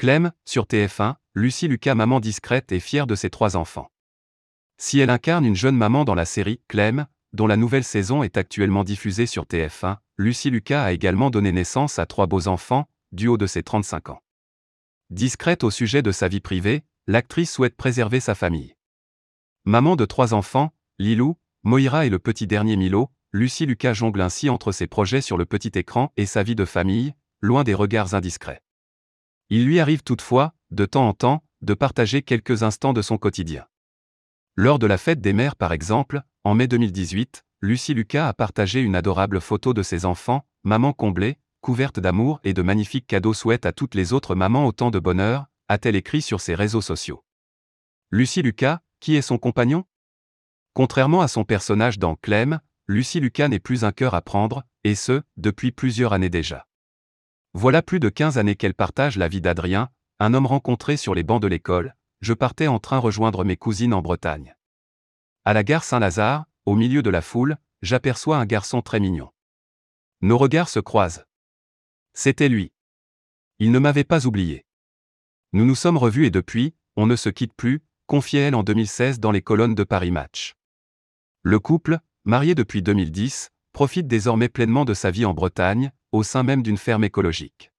Clem, sur TF1, Lucie Lucas maman discrète et fière de ses trois enfants. Si elle incarne une jeune maman dans la série Clem, dont la nouvelle saison est actuellement diffusée sur TF1, Lucie Lucas a également donné naissance à trois beaux enfants, du haut de ses 35 ans. Discrète au sujet de sa vie privée, l'actrice souhaite préserver sa famille. Maman de trois enfants, Lilou, Moira et le petit dernier Milo, Lucie Lucas jongle ainsi entre ses projets sur le petit écran et sa vie de famille, loin des regards indiscrets. Il lui arrive toutefois, de temps en temps, de partager quelques instants de son quotidien. Lors de la fête des mères par exemple, en mai 2018, Lucie Lucas a partagé une adorable photo de ses enfants, maman comblée, couverte d'amour et de magnifiques cadeaux souhaite à toutes les autres mamans autant de bonheur, a-t-elle écrit sur ses réseaux sociaux. Lucie Lucas, qui est son compagnon? Contrairement à son personnage dans Clem, Lucie Lucas n'est plus un cœur à prendre, et ce, depuis plusieurs années déjà. Voilà plus de 15 années qu'elle partage la vie d'Adrien, un homme rencontré sur les bancs de l'école, je partais en train rejoindre mes cousines en Bretagne. À la gare Saint-Lazare, au milieu de la foule, j'aperçois un garçon très mignon. Nos regards se croisent. C'était lui. Il ne m'avait pas oublié. Nous nous sommes revus et depuis, on ne se quitte plus, confiait-elle en 2016 dans les colonnes de Paris Match. Le couple, marié depuis 2010, profite désormais pleinement de sa vie en Bretagne, au sein même d'une ferme écologique.